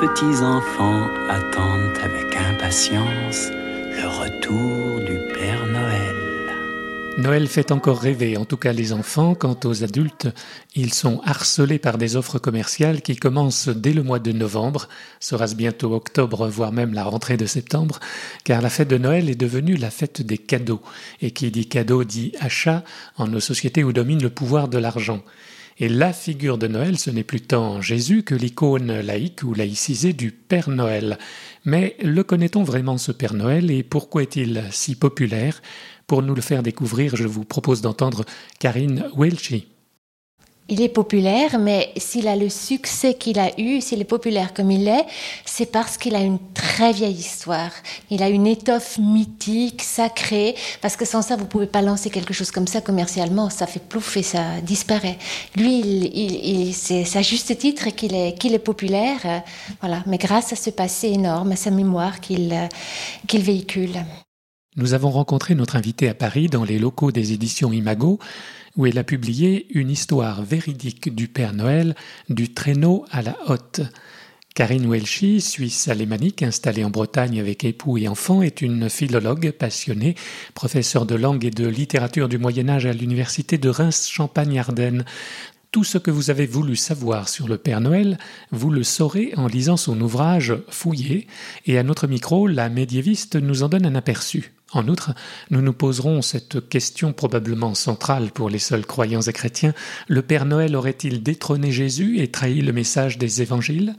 Petits enfants attendent avec impatience le retour du Père Noël. Noël fait encore rêver, en tout cas les enfants. Quant aux adultes, ils sont harcelés par des offres commerciales qui commencent dès le mois de novembre, sera-ce bientôt octobre, voire même la rentrée de septembre, car la fête de Noël est devenue la fête des cadeaux. Et qui dit cadeau dit achat en nos sociétés où domine le pouvoir de l'argent. Et la figure de Noël, ce n'est plus tant Jésus que l'icône laïque ou laïcisée du Père Noël. Mais le connaît-on vraiment ce Père Noël et pourquoi est-il si populaire? Pour nous le faire découvrir, je vous propose d'entendre Karine Welchi. Il est populaire, mais s'il a le succès qu'il a eu, s'il est populaire comme il est, c'est parce qu'il a une très vieille histoire. Il a une étoffe mythique, sacrée, parce que sans ça, vous pouvez pas lancer quelque chose comme ça commercialement. Ça fait plouf et ça disparaît. Lui, il, c'est à juste titre qu'il est, populaire, euh, voilà. Mais grâce à ce passé énorme, à sa mémoire qu'il qu'il véhicule. Nous avons rencontré notre invité à Paris dans les locaux des éditions Imago où elle a publié une histoire véridique du Père Noël du traîneau à la hotte. Karine Welchi, suisse alémanique installée en Bretagne avec époux et enfants, est une philologue passionnée, professeure de langue et de littérature du Moyen Âge à l'université de Reims-Champagne-Ardenne. Tout ce que vous avez voulu savoir sur le Père Noël, vous le saurez en lisant son ouvrage Fouillé, et à notre micro, la médiéviste nous en donne un aperçu. En outre, nous nous poserons cette question probablement centrale pour les seuls croyants et chrétiens. Le Père Noël aurait-il détrôné Jésus et trahi le message des évangiles?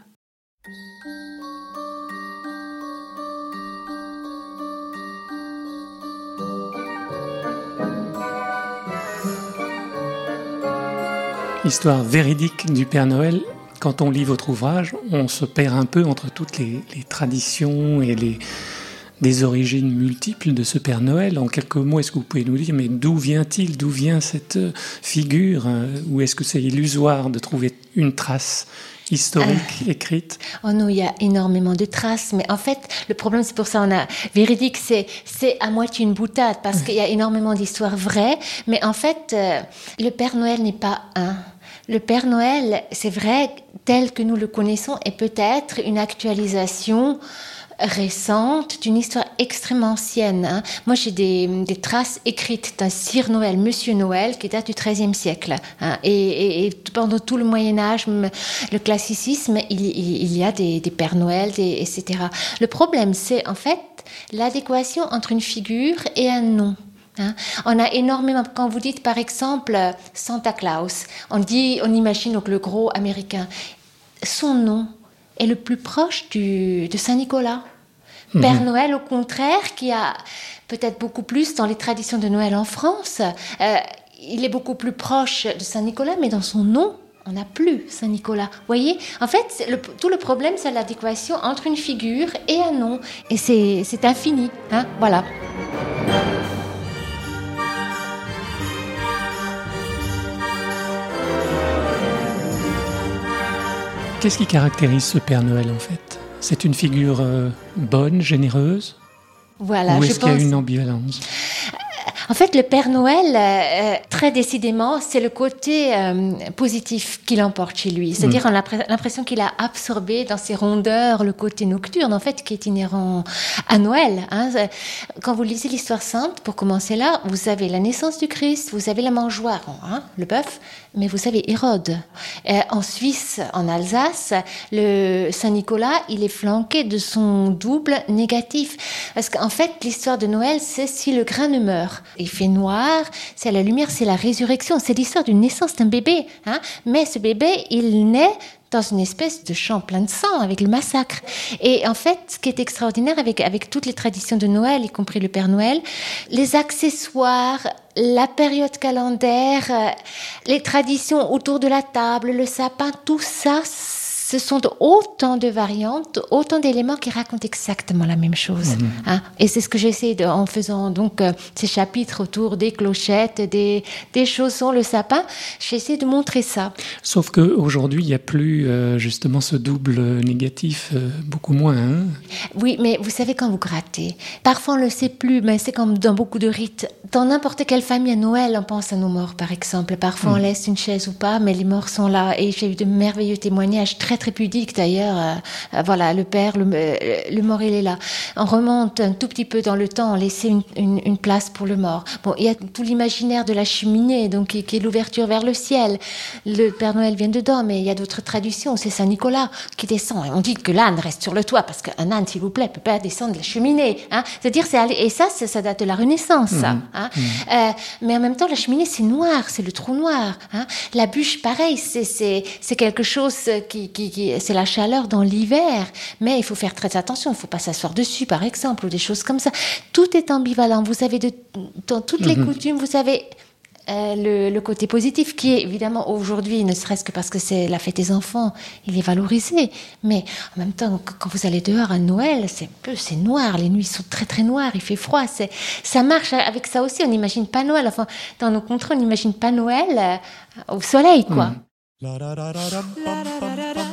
Histoire véridique du Père Noël. Quand on lit votre ouvrage, on se perd un peu entre toutes les, les traditions et les, des origines multiples de ce Père Noël. En quelques mots, est-ce que vous pouvez nous dire, mais d'où vient-il D'où vient cette euh, figure euh, Ou est-ce que c'est illusoire de trouver une trace historique euh, écrite? Oh non, il y a énormément de traces, mais en fait, le problème, c'est pour ça on a véridique, c'est c'est à moitié une boutade parce qu'il y a énormément d'histoires vraies, mais en fait, le Père Noël n'est pas un. Le Père Noël, c'est vrai, tel que nous le connaissons, est peut-être une actualisation récente, d'une histoire extrêmement ancienne. Hein. Moi, j'ai des, traces écrites d'un Sire Noël, Monsieur Noël, qui date du XIIIe siècle. Hein. Et, pendant tout le Moyen Âge, le classicisme, il, y a des, Pères Noël, etc. Le problème, c'est en fait l'adéquation entre une figure et un nom. Hein. On a énormément, quand vous dites par exemple Santa Claus, on dit, on imagine donc le gros américain. Son nom est le plus proche de Saint Nicolas. Père mhm. Noël, au contraire, qui a peut-être beaucoup plus dans les traditions de Noël en France, euh, il est beaucoup plus proche de Saint-Nicolas, mais dans son nom, on n'a plus Saint-Nicolas. Vous voyez En fait, tout le problème, c'est l'adéquation entre une figure et un nom. Et c'est infini. Hein voilà. Qu'est-ce qui caractérise ce Père Noël en fait? C'est une figure euh, bonne, généreuse? Voilà, Ou est-ce qu'il y a une ambivalence? En fait, le Père Noël, euh, très décidément, c'est le côté euh, positif qu'il emporte chez lui. C'est-à-dire, mm. on a l'impression qu'il a absorbé dans ses rondeurs le côté nocturne, en fait, qui est inhérent à Noël. Hein. Quand vous lisez l'histoire sainte, pour commencer là, vous avez la naissance du Christ, vous avez la mangeoire, hein, le bœuf, mais vous savez Hérode. en Suisse, en Alsace, le Saint-Nicolas, il est flanqué de son double négatif. Parce qu'en fait, l'histoire de Noël, c'est si le grain ne meurt il fait noir, c'est la lumière, c'est la résurrection, c'est l'histoire d'une naissance d'un bébé. Hein. Mais ce bébé, il naît dans une espèce de champ plein de sang avec le massacre. Et en fait, ce qui est extraordinaire avec, avec toutes les traditions de Noël, y compris le Père Noël, les accessoires, la période calendaire, euh, les traditions autour de la table, le sapin, tout ça, ce sont autant de variantes, autant d'éléments qui racontent exactement la même chose. Mhm. hein. Et c'est ce que j'essaie de, en faisant donc euh, ces chapitres autour des clochettes, des, des chaussons, le sapin, j'essaie de montrer ça. Sauf qu'aujourd'hui, il n'y a plus euh, justement ce double négatif, euh, beaucoup moins. hein. Oui, mais vous savez quand vous grattez, parfois on le sait plus, mais c'est comme dans beaucoup de rites. Dans n'importe quelle famille à Noël, on pense à nos morts, par exemple. Parfois on laisse une chaise ou pas, mais les morts sont là. Et j'ai eu de merveilleux témoignages, très très pudiques d'ailleurs. Euh, euh, voilà, le père, le, euh, le mort, il est là. On remonte un tout petit peu dans le temps, on laissait une, une- une place pour le mort. Bon, il y a tout l'imaginaire de la cheminée, donc qui, qui est l'ouverture vers le ciel. Le Père Noël vient dedans, mais il y a d'autres traditions. C'est Saint Nicolas qui descend. Et on dit que l'âne reste sur le toit parce qu'un âne, s'il vous plaît, peut pas descendre de la cheminée. Hein. C'est-à-dire, et ça, c'est- ça date de la Renaissance. ça, hein. Euh, mais en même temps, la cheminée, c'est noir, c'est le trou noir. Hein. La bûche, pareil, c'est- quelque chose qui, qui, qui- c'est la chaleur dans l'hiver. Mais il faut faire très attention. Il faut pas s'asseoir dessus, par exemple, ou des choses comme ça. Tout est ambivalent. Vous avez de, dans toutes les coutumes, vous avez euh, le, le côté positif qui est évidemment aujourd'hui, ne serait-ce que parce que c'est la fête des enfants, il est valorisé. Mais en même temps, qu- quand vous allez dehors à Noël, c'est peu, c'est noir, les nuits sont très très noires, il fait froid. C'est, ça marche avec ça aussi. On n'imagine pas Noël. Enfin, dans nos contrées, on n'imagine pas Noël euh, au soleil, quoi. Hark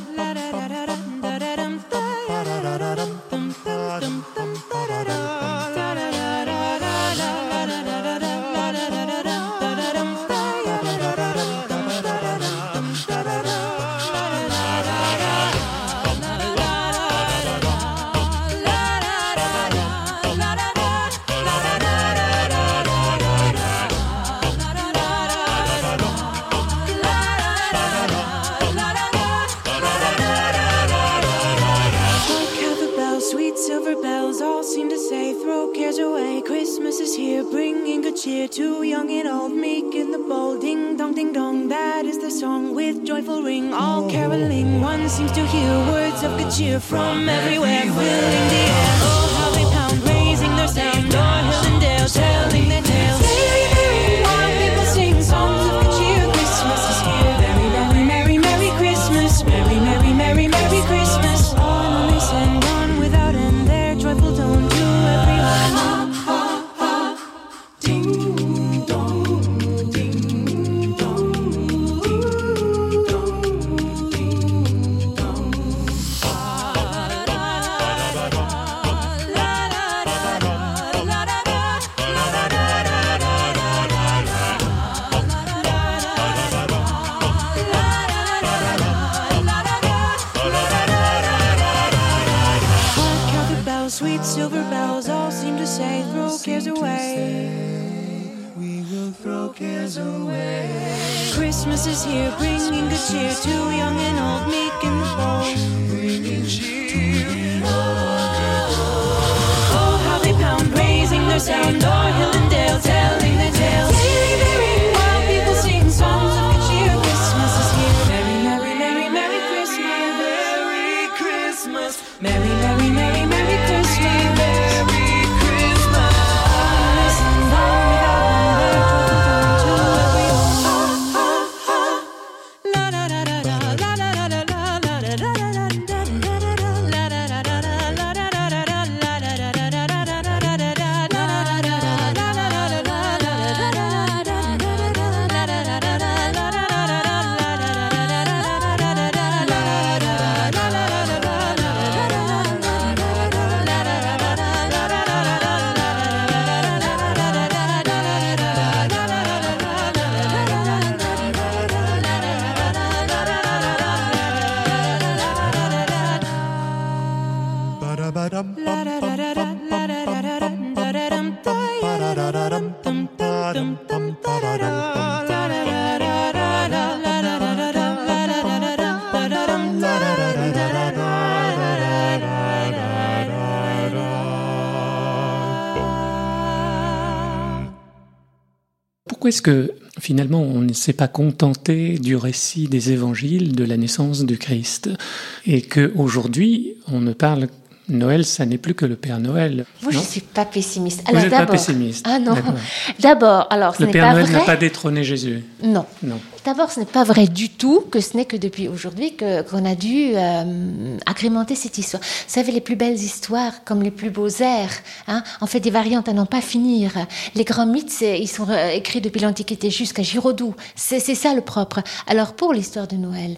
Pourquoi est-ce que finalement on ne s'est pas contenté du récit des évangiles de la naissance du Christ et que aujourd'hui on ne parle Noël, ça n'est plus que le Père Noël. Moi, je ne suis pas pessimiste. n'êtes pas pessimiste. Ah non. D'abord, alors ce Le Père pas Noël n'a pas détrôné Jésus? Non. Non. D'abord, ce n'est pas vrai du tout que ce n'est que depuis aujourd'hui que- qu'on a dû euh, agrémenter cette histoire. Vous savez, les plus belles histoires, comme les plus beaux airs, hein, en fait des variantes à n'en pas finir. Les grands mythes, ils sont euh, écrits depuis l'Antiquité jusqu'à Giraudoux. C'est c'est ça le propre. Alors pour l'histoire de Noël,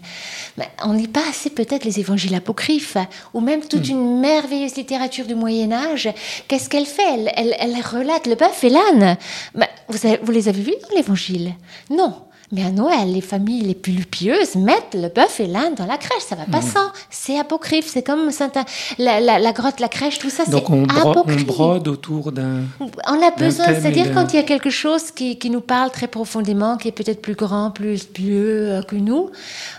ben, on lit pas assez peut-être les évangiles apocryphes, ou même toute une merveilleuse littérature du Moyen Âge. Qu'est-ce qu'elle fait? Elle, elle, elle relate le bœuf et l'âne. Ben, vous, avez- vous les avez vus dans l'Évangile? Non. Mais à Noël, les familles les plus pieuses mettent le bœuf et l'âne dans la crèche. Ça va pas sans. C'est apocryphe. C'est comme Saint- la, la, la grotte, la crèche, tout ça. Donc on, bro- on brode autour d'un... On a besoin, c'est-à-dire quand il y a quelque chose qui, qui nous parle très profondément, qui est peut-être plus grand, plus pieux euh, que nous,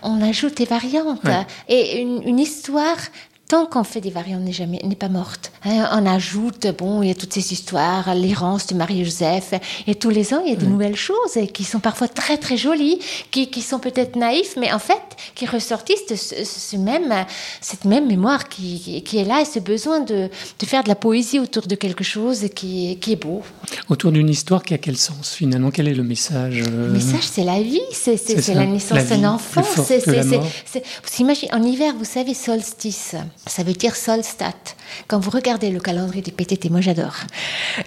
on ajoute des variantes. Ouais. Et une, une histoire, tant qu'on fait des variantes, n'est jamais, n'est pas morte. Hein, on ajoute, bon, il y a toutes ces histoires, l'errance de Marie-Joseph, et tous les ans, il y a de nouvelles choses et qui sont parfois très très jolies, qui, qui sont peut-être naïfs, mais en fait, qui ressortissent de ce, ce même, cette même mémoire qui, qui- qui est là et ce besoin de, de faire de la poésie autour de quelque chose qui, est- qui est beau. Autour d'une histoire qui a quel sens finalement? Quel est le message euh, Le message, c'est la vie, c'est la naissance d'un enfant. c'est- imaginez, en hiver, vous savez, solstice, ça veut dire solstat. Quand vous regardez le calendrier du PTT, moi j'adore.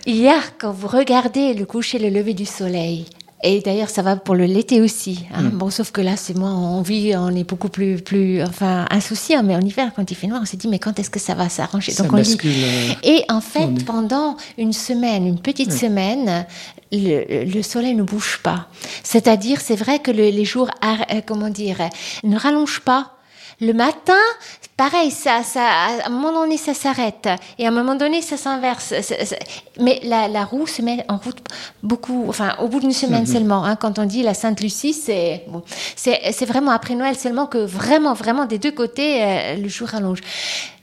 A, quand vous regardez le coucher, le lever du soleil, et d'ailleurs, ça va pour le l'été aussi. hein. Mm. Bon, sauf que là, c'est moi, on vit, on est beaucoup plus, plus, enfin, insouciant. Mais en hiver, quand il fait noir, on s'est dit, mais quand est-ce que ça va s'arranger? Donc on lit. euh, Et en fait, pendant une semaine, une petite semaine, le, le soleil ne bouge pas. C'est-à-dire, c'est vrai que le- les jours, euh, comment dire, euh, ne rallongent pas. Le matin, pareil, ça, ça, à un moment donné, ça s'arrête. Et à un moment donné, ça s'inverse. Mais la, la roue se met en route beaucoup, enfin, au bout d'une semaine seulement. hein. quand on dit la Sainte Lucie, c'est bon, c'est c'est vraiment après Noël seulement que vraiment, vraiment, des deux côtés, euh, le jour rallonge.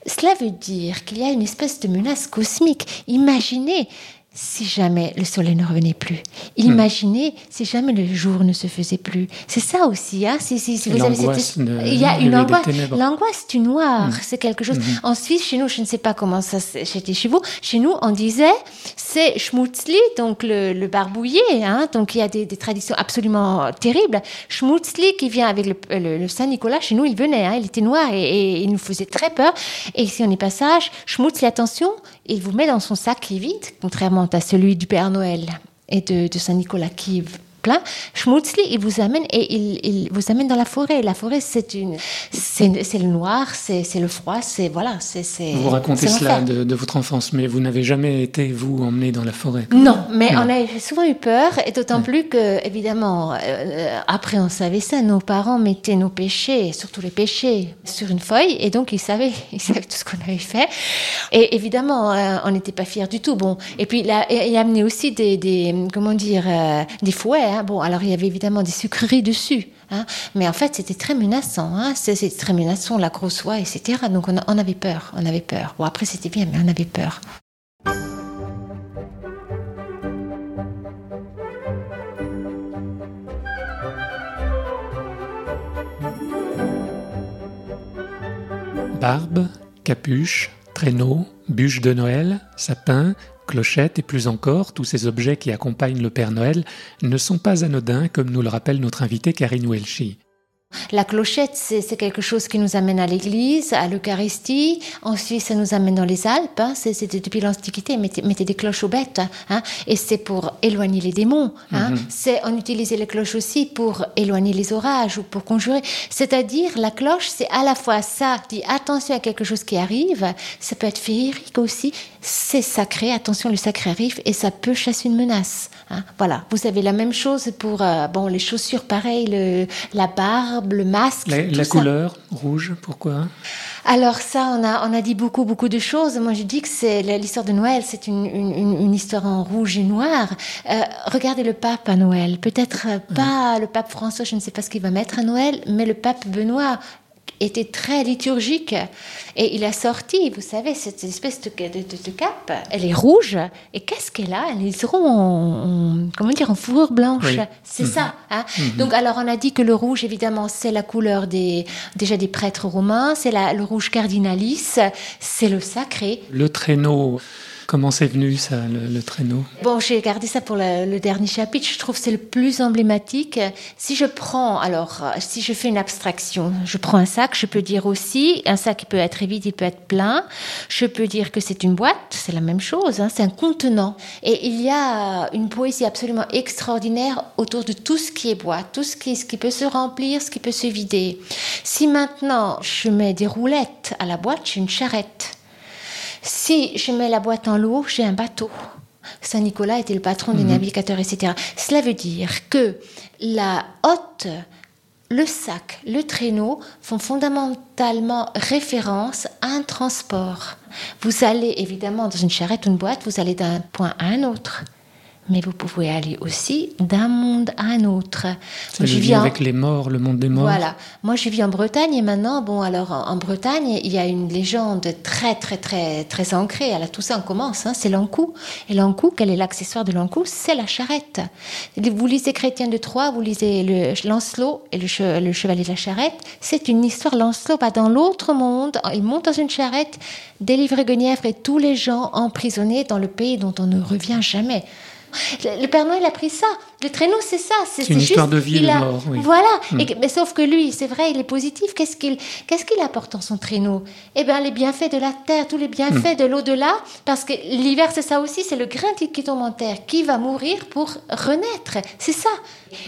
Cela veut dire qu'il y a une espèce de menace cosmique. Imaginez si jamais le soleil ne revenait plus. Imaginez si jamais le jour ne se faisait plus. C'est ça aussi. Hein? Si, si, vous avez cette- l'angoisse de- Il y a une angoisse. L'angoisse du noir, c'est quelque chose. En Suisse, chez nous, je ne sais pas comment ça c'était chez vous. Chez nous, on disait c'est schmutzli, donc le, barbouillé. Hein? Donc il y a des, traditions absolument terribles. Schmutzli qui vient avec le, le- le Saint Nicolas. Chez nous, il venait. Hein? Il était noir et, il nous faisait très peur. Et si on est passage, schmutzli, attention, il vous met dans son sac qui est vide, contrairement à celui du Père Noël et de, de Saint Nicolas qui plein. Schmutzli, il vous amène et il, il vous amène dans la forêt. La forêt, c'est une, c'est le noir, c'est le froid, c'est voilà, c'est. Vous racontez cela de, de votre enfance, mais vous n'avez jamais été, vous, emmené dans la forêt. Non, mais Non. on a souvent eu peur, et d'autant plus que, évidemment, euh, après on savait ça, nos parents mettaient nos péchés, surtout les péchés, sur une feuille, et donc ils savaient, ils savaient tout ce qu'on avait fait. Et évidemment, euh, on n'était pas fiers du tout. Bon, et puis il a, il a amené aussi des, des comment dire, euh, des fouets. Hein. Bon, alors il y avait évidemment des sucreries dessus. hein. Mais en fait, c'était très menaçant. Hein. C'était très menaçant, la grosse oie, etc. Donc on, on avait peur, on avait peur. Bon, après c'était bien, mais on avait peur. Barbe, capuche, traîneau, bûche de Noël, sapin, clochette et plus encore, tous ces objets qui accompagnent le Père Noël ne sont pas anodins, comme nous le rappelle notre invité Karine Welchi. La clochette, c'est quelque chose qui nous amène à l'église, à l'Eucharistie. Ensuite, ça nous amène dans les Alpes. hein. C'est- C'était depuis l'Antiquité, mettez, mettez des cloches aux bêtes. hein. Et c'est pour éloigner les démons. hein. C'est On utilisait les cloches aussi pour éloigner les orages ou pour conjurer. C'est-à-dire, la cloche, c'est à la fois ça, dit attention à quelque chose qui arrive. Ça peut être féerique aussi. C'est sacré, attention, le sacré arrive et ça peut chasser une menace. hein. Voilà. Vous avez la même chose pour euh, bon, les chaussures, pareil, le, la le masque. La, la couleur, rouge, pourquoi? Alors ça, on a, on a dit beaucoup, beaucoup de choses. Moi, je dis que c'est l'histoire de Noël, c'est une, une, une- une histoire en rouge et noir. Euh, regardez le pape à Noël. Peut-être euh, pas le pape François, je ne sais pas ce qu'il va mettre à Noël, mais le pape Benoît était très liturgique et il a sorti, vous savez, cette espèce de, de, de- de cape. Elle est rouge et qu'est-ce qu'elle a? Elle est en, en- comment dire en fourrure blanche. Oui. C'est ça. hein? Donc alors on a dit que le rouge évidemment c'est la couleur des déjà des prêtres romains, c'est la- le rouge cardinalis, c'est le sacré. Le traîneau, Comment c'est venu ça, le, traîneau? Bon, j'ai gardé ça pour le, dernier chapitre. Je trouve que c'est le plus emblématique. Si je prends, alors, si je fais une abstraction, je prends un sac, je peux dire aussi, un sac peut être vide, il peut être plein. Je peux dire que c'est une boîte, c'est la même chose, hein, c'est un contenant. Et il y a une poésie absolument extraordinaire autour de tout ce qui est boîte, tout ce qui, ce qui peut se remplir, ce qui peut se vider. Si maintenant je mets des roulettes à la boîte, j'ai une charrette. Si je mets la boîte en l'eau, j'ai un bateau. Saint Nicolas était le patron des mhm. navigateurs, etc. Cela veut dire que la hotte, le sac, le traîneau font fondamentalement référence à un transport. Vous allez évidemment dans une charrette ou une boîte, vous allez d'un point à un autre mais vous pouvez aller aussi d'un monde à un autre. Ça, je vis avec les morts, le monde des morts. Voilà. Moi, je vis en Bretagne et maintenant, bon, alors en, Bretagne, il y a une légende très, très, très, très ancrée. Alors tout ça, on commence. Hein, c'est l'encou. Et l'encou, quel est l'accessoire de l'encou C'est la charrette. Vous lisez Chrétien de Troyes, vous lisez le Lancelot et le, le chevalier de la charrette. C'est une histoire. Lancelot va dans l'autre monde. Il monte dans une charrette, délivre Guenièvre et tous les gens emprisonnés dans le pays dont on ne revient jamais. Le Père Noël a pris ça. Le traîneau, c'est ça. C'est une histoire de vie et de mort. Voilà. Mm. mais sauf que lui, c'est vrai, il est positif. Qu'est-ce qu'il qu'est-ce qu'il apporte dans son traîneau? Eh bien, les bienfaits de la terre, tous les bienfaits mm. de l'au-delà. Parce que l'hiver, c'est ça aussi. C'est le grain qui tombe en terre qui va mourir pour renaître. C'est ça.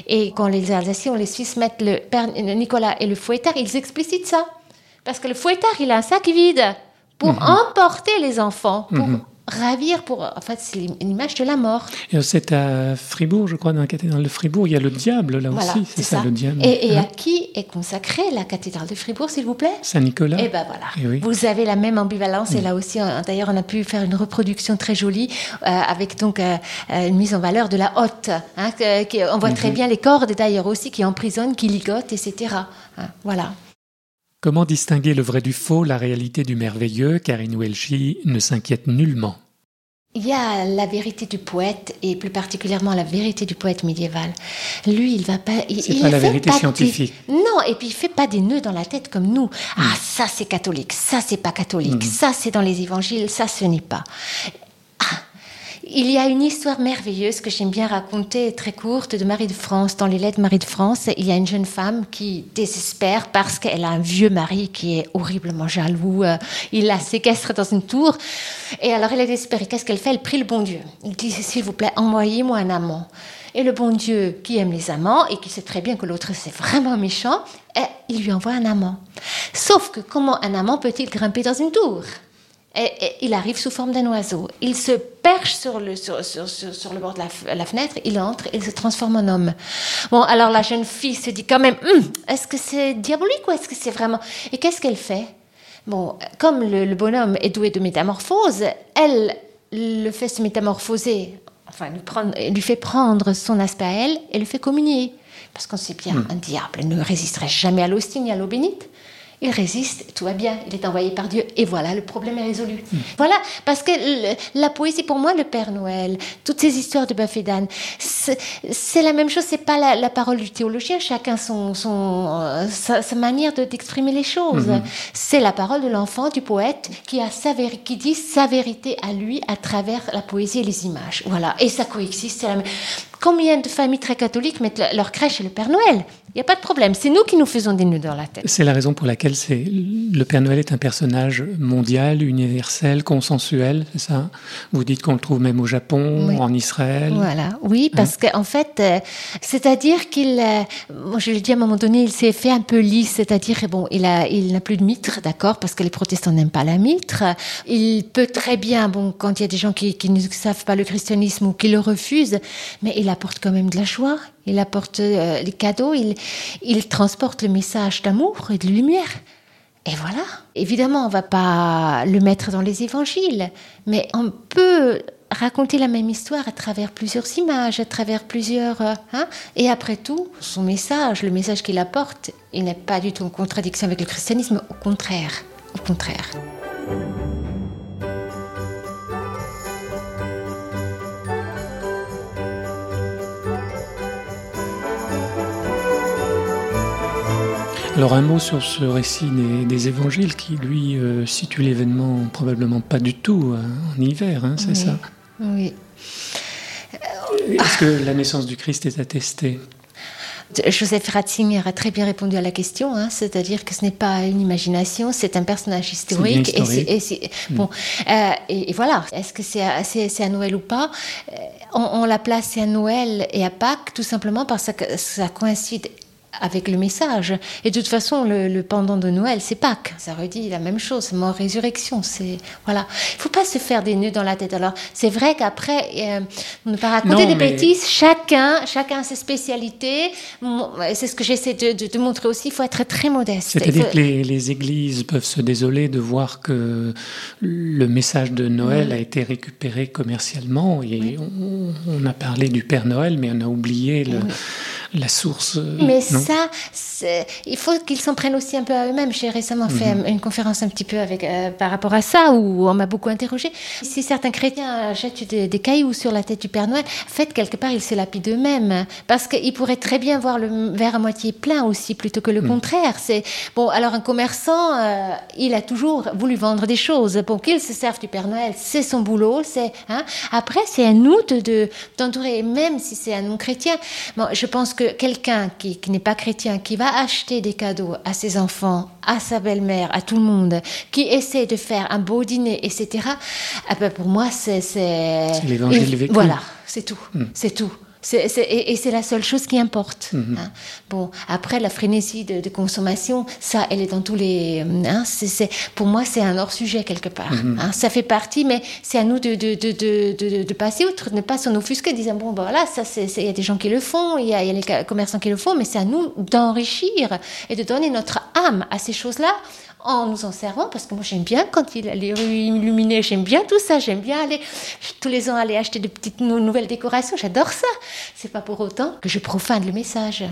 Et quand les Alsaciens ou les Suisses mettent le Père Nicolas et le fouettard, ils explicitent ça. Parce que le fouettard, il a un sac vide pour mm-hmm. emporter les enfants, pour ravir pour. En fait, c'est l'image de la mort. C'est à Fribourg, je crois, dans la cathédrale de Fribourg. Il y a le diable là aussi, c'est ça, le diable. Et, à hein qui est consacrée la cathédrale de Fribourg, s'il vous plaît? Saint-Nicolas. Et eh ben voilà. Eh Vous avez la même ambivalence. Et là aussi, d'ailleurs, on a pu faire une reproduction très jolie euh, avec donc euh, euh, une mise en valeur de la hotte. Hein, on voit très mm-hmm. bien les cordes d'ailleurs aussi qui emprisonnent, qui ligotent, etc. Hein, voilà. Comment distinguer le vrai du faux, la réalité du merveilleux Karine Welchi ne s'inquiète nullement. Il y a la vérité du poète et plus particulièrement la vérité du poète médiéval. Lui, il va pas. C'est pas la vérité scientifique. Non, et puis il fait pas des nœuds dans la tête comme nous. Ah, hmm. ça c'est catholique, ça c'est pas catholique, hmm. ça c'est dans les évangiles, ça ce n'est pas. Il y a une histoire merveilleuse que j'aime bien raconter, très courte, de Marie de France. Dans les lettres Marie de France, il y a une jeune femme qui désespère parce qu'elle a un vieux mari qui est horriblement jaloux. Euh, il la séquestre dans une tour. Et alors elle est désespérée. Qu'est-ce qu'elle fait? Elle prie le bon Dieu. Elle dit, s'il vous plaît, envoyez-moi un amant. Et le bon Dieu, qui aime les amants et qui sait très bien que l'autre c'est vraiment méchant, eh, il lui envoie un amant. Sauf que comment un amant peut-il grimper dans une tour? Et, il arrive sous forme d'un oiseau. Il se perche sur le, sur, sur, sur, le bord de la, fenêtre, il entre, il se transforme en homme. Bon, alors la jeune fille se dit quand même, hum, est-ce que c'est diabolique ou est-ce que c'est vraiment... Et qu'est-ce qu'elle fait? Bon, comme le, bonhomme est doué de métamorphose, elle le fait se métamorphoser, enfin, lui, prendre, lui fait prendre son aspect à elle et le fait communier. Parce qu'on sait bien, hmm. un diable ne résisterait jamais à l'hostie ni à l'eau bénite il résiste, tout va bien, il est envoyé par Dieu, et voilà, le problème est résolu. Hmm. Voilà, parce que la poésie, pour moi, le Père Noël, toutes ces histoires de Buffy Dan, c'est la même chose, c'est pas la, parole du théologien, chacun son, son euh, sa, manière d'exprimer les choses. Hmm. C'est la parole de l'enfant, du poète, qui, a sa qui dit sa vérité à lui à travers la poésie et les images. Voilà, et ça coexiste. La... Combien de familles très catholiques mettent leur crèche chez le Père Noël? Il n'y a pas de problème. C'est nous qui nous faisons des nœuds dans la tête. C'est la raison pour laquelle c'est le Père Noël est un personnage mondial, universel, consensuel, c'est ça? Vous dites qu'on le trouve même au Japon, en Israël. Voilà, oui, hein? parce qu'en fait, euh, c'est-à-dire qu'il, euh, moi je l'ai dit à un moment donné, il s'est fait un peu lisse, c'est-à-dire bon, il a, il n'a plus de mitre, d'accord, parce que les protestants n'aiment pas la mitre. Il peut très bien, bon, quand il y a des gens qui, qui ne savent pas le christianisme ou qui le refusent, mais il apporte quand même de la joie il apporte euh, les cadeaux, il, transporte le message d'amour et de lumière. Et voilà. Évidemment, on va pas le mettre dans les évangiles, mais on peut raconter la même histoire à travers plusieurs images, à travers plusieurs... Euh, hein et après tout, son message, le message qu'il apporte, il n'est pas du tout en contradiction avec le christianisme, au contraire. Au contraire. Alors un mot sur ce récit des, des évangiles qui, lui, euh, situe l'événement probablement pas du tout hein, en hiver, hein, c'est Oui. ça? Oui. Est-ce que la naissance du Christ est attestée? Joseph Ratzinger a très bien répondu à la question, hein, c'est-à-dire que ce n'est pas une imagination, c'est un personnage historique. historique. Et c'est- bon, euh, et, et voilà, est-ce que c'est à, Noël ou pas? Euh, on, on la place à Noël et à Pâques tout simplement parce que ça coïncide avec le message. Et de toute façon, le, le pendant de Noël, c'est Pâques. Ça redit la même chose, c'est mort, résurrection. C'est voilà. Il faut pas se faire des nœuds dans la tête. Alors, c'est vrai qu'après, euh, ne pas raconter Non, des mais- bêtises. Chacun, chacun a ses spécialités. Mon- C'est ce que j'essaie de, de- de montrer aussi. Il faut être très modeste. C'est-à-dire faut- que les, les églises peuvent se désoler de voir que le message de Noël a été récupéré commercialement. Et on, on a parlé du Père Noël, mais on a oublié le- la source. euh, Mais ça, il faut qu'ils s'en prennent aussi un peu à eux-mêmes. J'ai récemment fait Mhm. une conférence un petit peu avec, euh, par rapport à ça, où on m'a beaucoup interrogé. Si certains chrétiens jettent des, des cailloux sur la tête du Père Noël, en fait, quelque part, ils se lapident eux-mêmes. Parce qu'ils pourraient très bien voir le verre à moitié plein aussi, plutôt que le Mhm. contraire. C'est Bon, alors un commerçant, euh, il a toujours voulu vendre des choses. Pour qu'il se serve du Père Noël, c'est son boulot. C'est hein. Après, c'est à nous de, de- d'entourer, même si c'est un non-chrétien. Bon, je pense que quelqu'un qui, qui n'est pas chrétien, qui va acheter des cadeaux à ses enfants, à sa belle-mère, à tout le monde, qui essaie de faire un beau dîner, etc., ah ben, pour moi, c'est... C'est l'évangile vécu. Voilà, c'est tout. C'est tout. Et et c'est la seule chose qui importe. Mhm. hein. Bon, après la frénésie de, de consommation, ça, elle est dans tous les. hein, pour moi, c'est un hors sujet quelque part. Mhm. hein. ça fait partie, mais c'est à nous de, passer outre, de ne pas s'en offusquer, disant bon, ben voilà, ça, il y a des gens qui le font, il y y a les commerçants qui le font, mais c'est à nous d'enrichir et de donner notre âme à ces choses-là en nous en servant, parce que moi j'aime bien quand il y a les rues illuminées, j'aime bien tout ça, j'aime bien aller tous les ans aller acheter de petites nou- nouvelles décorations, j'adore ça. C'est pas pour autant que je profane le message.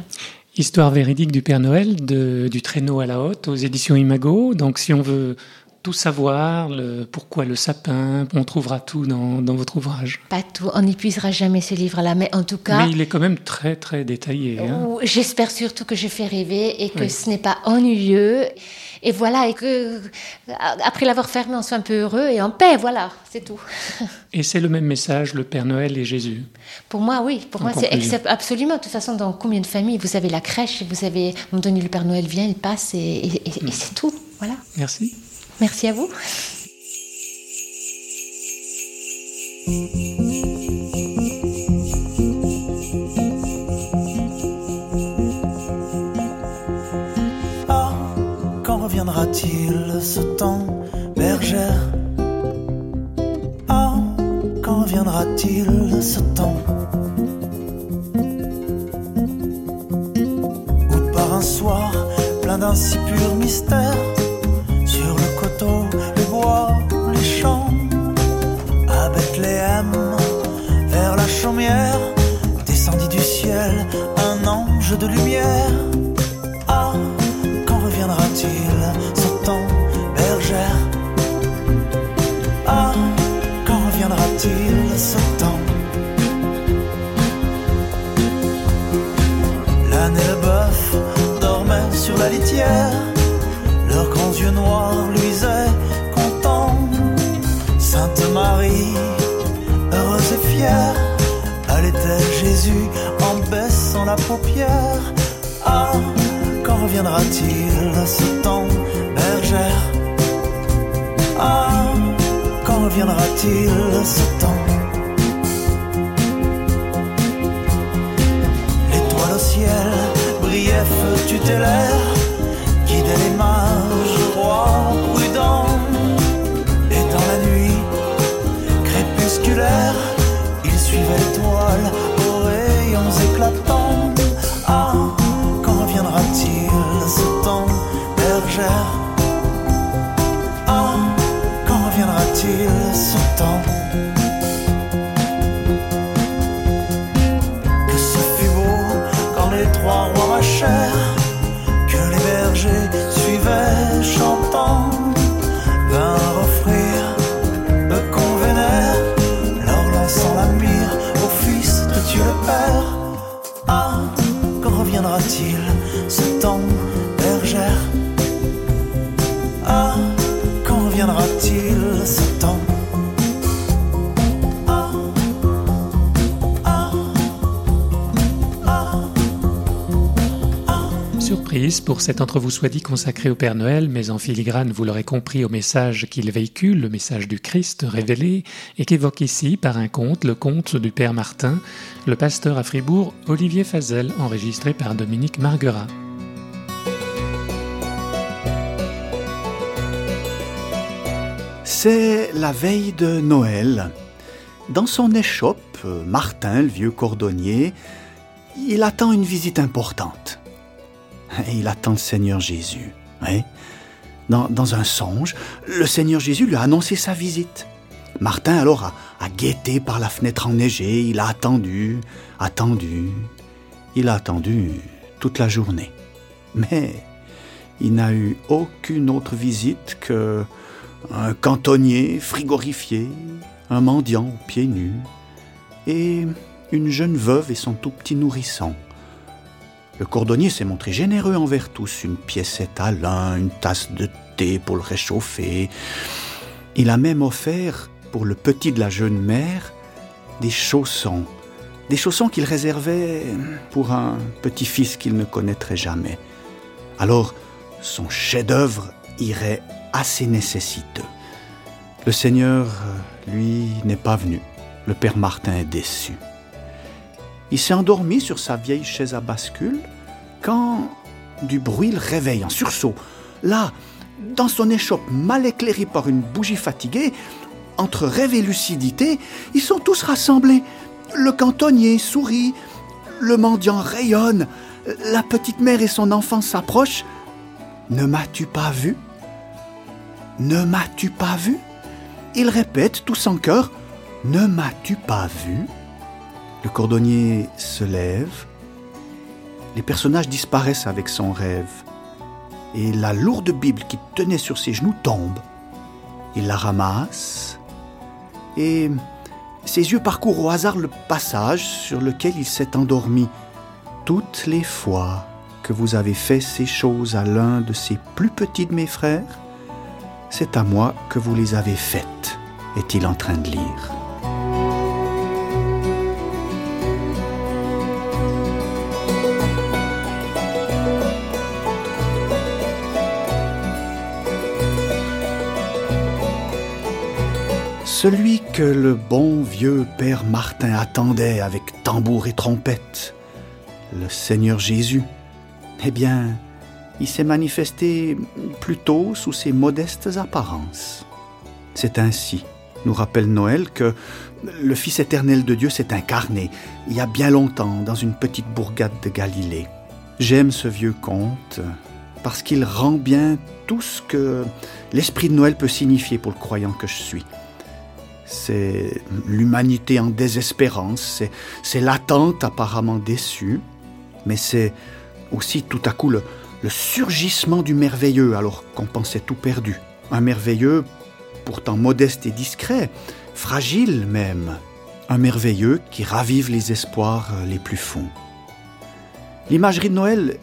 Histoire véridique du Père Noël, de- du traîneau à la haute, aux éditions Imago. Donc si on veut tout savoir, le, pourquoi le sapin, on trouvera tout dans, dans votre ouvrage. Pas tout, on n'épuisera jamais ce livre-là, mais en tout cas, Mais il est quand même très très détaillé. hein. j'espère surtout que je fais rêver et que Oui. ce n'est pas ennuyeux. Et voilà, et que après l'avoir fermé, on soit un peu heureux et en paix, voilà, c'est tout. Et c'est le même message, le Père Noël et Jésus. Pour moi, oui. Pour En moi, c'est absolument. De toute façon, dans combien de familles vous avez la crèche vous avez, à un moment donné, le Père Noël vient, il passe et, et- et- et c'est tout. Voilà. Merci. Merci à vous. Ce temps Où par un soir plein d'un si pur mystère, sur le coteau, les bois, les champs, à Bethléem, vers la chaumière, descendit du ciel un ange de lumière. La paupière. Ah, quand reviendra-t-il ce temps, bergère? Ah, quand reviendra-t-il ce temps? L'étoile au ciel brillait feu tutélaire, guidait les mages, rois prudents. Et dans la nuit crépusculaire, il suivait reviendra-t-il ce temps, bergère. Ah, quand reviendra-t-il Pour cet Entre vous soit dit consacré au Père Noël, mais en filigrane, vous l'aurez compris, au message qu'il véhicule, le message du Christ révélé, et qu'évoque ici par un conte, le conte du Père Martin, le pasteur à Fribourg, Olivier Fazel, enregistré par Dominique Marguerat. C'est la veille de Noël. Dans son échoppe, Martin, le vieux cordonnier, il attend une visite importante. Il attend le Seigneur Jésus. Dans, un songe, le Seigneur Jésus lui a annoncé sa visite. Martin alors a, guetté par la fenêtre enneigée, il a attendu, attendu, il a attendu toute la journée. Mais il n'a eu aucune autre visite que un cantonnier frigorifié, un mendiant aux pieds nus, et une jeune veuve et son tout petit nourrisson. Le cordonnier s'est montré généreux envers tous, une piécette à l'un, une tasse de thé pour le réchauffer. Il a même offert, pour le petit de la jeune mère, des chaussons, des chaussons qu'il réservait pour un petit-fils qu'il ne connaîtrait jamais. Alors, son chef-d'œuvre irait assez nécessiteux. Le Seigneur, lui, n'est pas venu. Le Père Martin est déçu. Il s'est endormi sur sa vieille chaise à bascule quand du bruit le réveille en sursaut. Là, dans son échoppe mal éclairée par une bougie fatiguée, entre rêve et lucidité, ils sont tous rassemblés. Le cantonnier sourit, le mendiant rayonne, la petite mère et son enfant s'approchent. Ne m'as-tu pas vu? Ne m'as-tu pas vu? Il répète tous en cœur Ne m'as-tu pas vu? Le cordonnier se lève, les personnages disparaissent avec son rêve, et la lourde Bible qui tenait sur ses genoux tombe. Il la ramasse, et ses yeux parcourent au hasard le passage sur lequel il s'est endormi. Toutes les fois que vous avez fait ces choses à l'un de ces plus petits de mes frères, c'est à moi que vous les avez faites, est-il en train de lire. Celui que le bon vieux Père Martin attendait avec tambour et trompette, le Seigneur Jésus, eh bien, il s'est manifesté plutôt sous ses modestes apparences. C'est ainsi, nous rappelle Noël, que le Fils éternel de Dieu s'est incarné il y a bien longtemps dans une petite bourgade de Galilée. J'aime ce vieux conte parce qu'il rend bien tout ce que l'esprit de Noël peut signifier pour le croyant que je suis c'est l'humanité en désespérance, c'est l'attente apparemment déçue, mais c'est aussi tout à coup le, surgissement du merveilleux alors qu'on pensait tout perdu. Un merveilleux pourtant modeste et discret, fragile même, un merveilleux qui ravive les espoirs les plus fonds. L'imagerie de Noël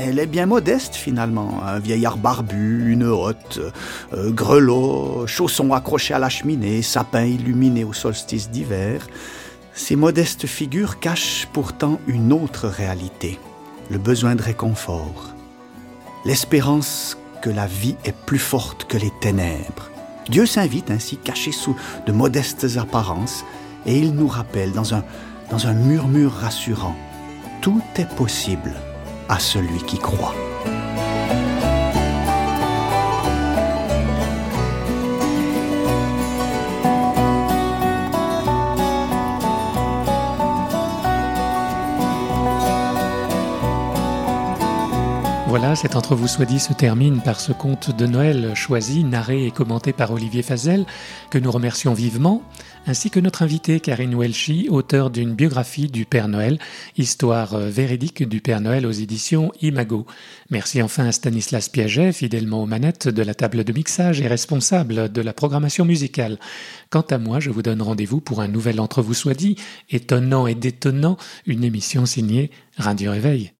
elle est bien modeste finalement. Un vieillard barbu, une hotte, euh, grelot, chaussons accrochés à la cheminée, sapin illuminé au solstice d'hiver. Ces modestes figures cachent pourtant une autre réalité, le besoin de réconfort, l'espérance que la vie est plus forte que les ténèbres. Dieu s'invite ainsi caché sous de modestes apparences et il nous rappelle dans un, dans un murmure rassurant, tout est possible à celui qui croit. Voilà, cet Entre vous soit dit se termine par ce conte de Noël choisi, narré et commenté par Olivier Fazel, que nous remercions vivement ainsi que notre invité Karine Welchi, auteur d'une biographie du Père Noël, histoire euh, véridique du Père Noël aux éditions Imago. Merci enfin à Stanislas Piaget, fidèlement aux manettes de la table de mixage et responsable de la programmation musicale. Quant à moi, je vous donne rendez-vous pour un nouvel Entre vous soit dit, étonnant et détonnant, une émission signée Radio Réveil.